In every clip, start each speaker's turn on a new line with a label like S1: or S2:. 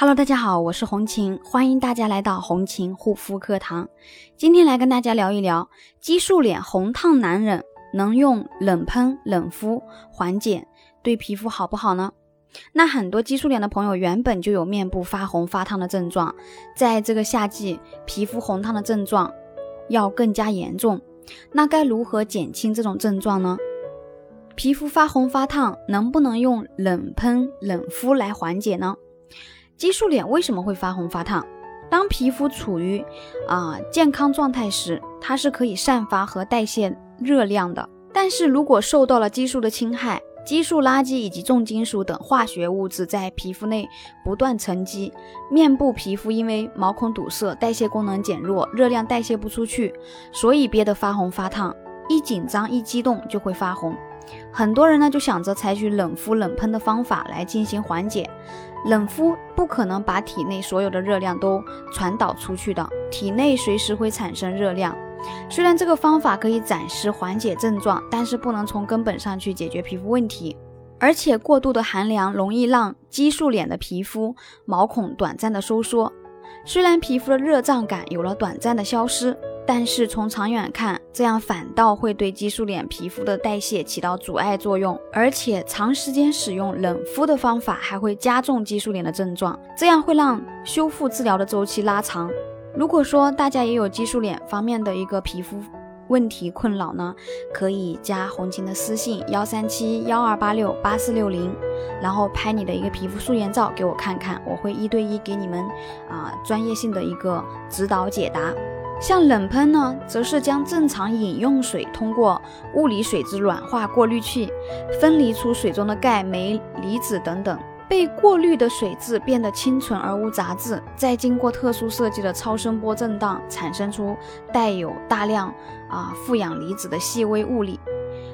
S1: Hello，大家好，我是红琴，欢迎大家来到红琴护肤课堂。今天来跟大家聊一聊激素脸红烫难忍，能用冷喷冷敷缓解，对皮肤好不好呢？那很多激素脸的朋友原本就有面部发红发烫的症状，在这个夏季，皮肤红烫的症状要更加严重。那该如何减轻这种症状呢？皮肤发红发烫能不能用冷喷冷敷来缓解呢？激素脸为什么会发红发烫？当皮肤处于啊健康状态时，它是可以散发和代谢热量的。但是如果受到了激素的侵害，激素垃圾以及重金属等化学物质在皮肤内不断沉积，面部皮肤因为毛孔堵塞，代谢功能减弱，热量代谢不出去，所以憋得发红发烫。一紧张一激动就会发红。很多人呢就想着采取冷敷冷喷的方法来进行缓解，冷敷不可能把体内所有的热量都传导出去的，体内随时会产生热量。虽然这个方法可以暂时缓解症状，但是不能从根本上去解决皮肤问题，而且过度的寒凉容易让激素脸的皮肤毛孔短暂的收缩，虽然皮肤的热胀感有了短暂的消失。但是从长远看，这样反倒会对激素脸皮肤的代谢起到阻碍作用，而且长时间使用冷敷的方法还会加重激素脸的症状，这样会让修复治疗的周期拉长。如果说大家也有激素脸方面的一个皮肤问题困扰呢，可以加红琴的私信幺三七幺二八六八四六零，然后拍你的一个皮肤素颜照给我看看，我会一对一给你们啊专业性的一个指导解答。像冷喷呢，则是将正常饮用水通过物理水质软化过滤器，分离出水中的钙、镁、离子等等，被过滤的水质变得清纯而无杂质，再经过特殊设计的超声波震荡，产生出带有大量啊负氧离子的细微物理。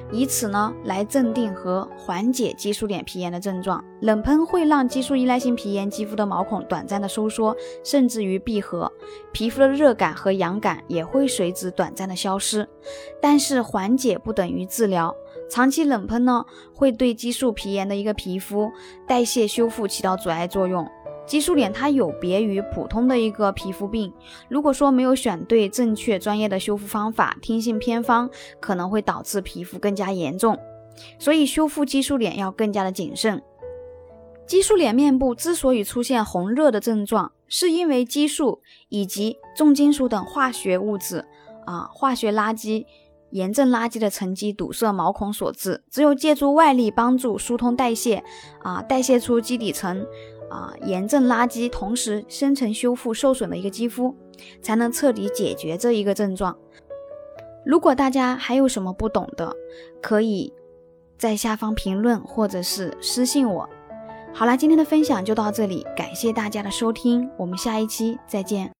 S1: 以此呢来镇定和缓解激素脸皮炎的症状。冷喷会让激素依赖性皮炎肌肤的毛孔短暂的收缩，甚至于闭合，皮肤的热感和痒感也会随之短暂的消失。但是缓解不等于治疗，长期冷喷呢会对激素皮炎的一个皮肤代谢修复起到阻碍作用。激素脸它有别于普通的一个皮肤病，如果说没有选对正确专业的修复方法，听信偏方，可能会导致皮肤更加严重。所以修复激素脸要更加的谨慎。激素脸面部之所以出现红热的症状，是因为激素以及重金属等化学物质啊化学垃圾、炎症垃圾的沉积堵塞毛孔所致。只有借助外力帮助疏通代谢啊，代谢出基底层。啊，炎症垃圾，同时深层修复受损的一个肌肤，才能彻底解决这一个症状。如果大家还有什么不懂的，可以在下方评论或者是私信我。好了，今天的分享就到这里，感谢大家的收听，我们下一期再见。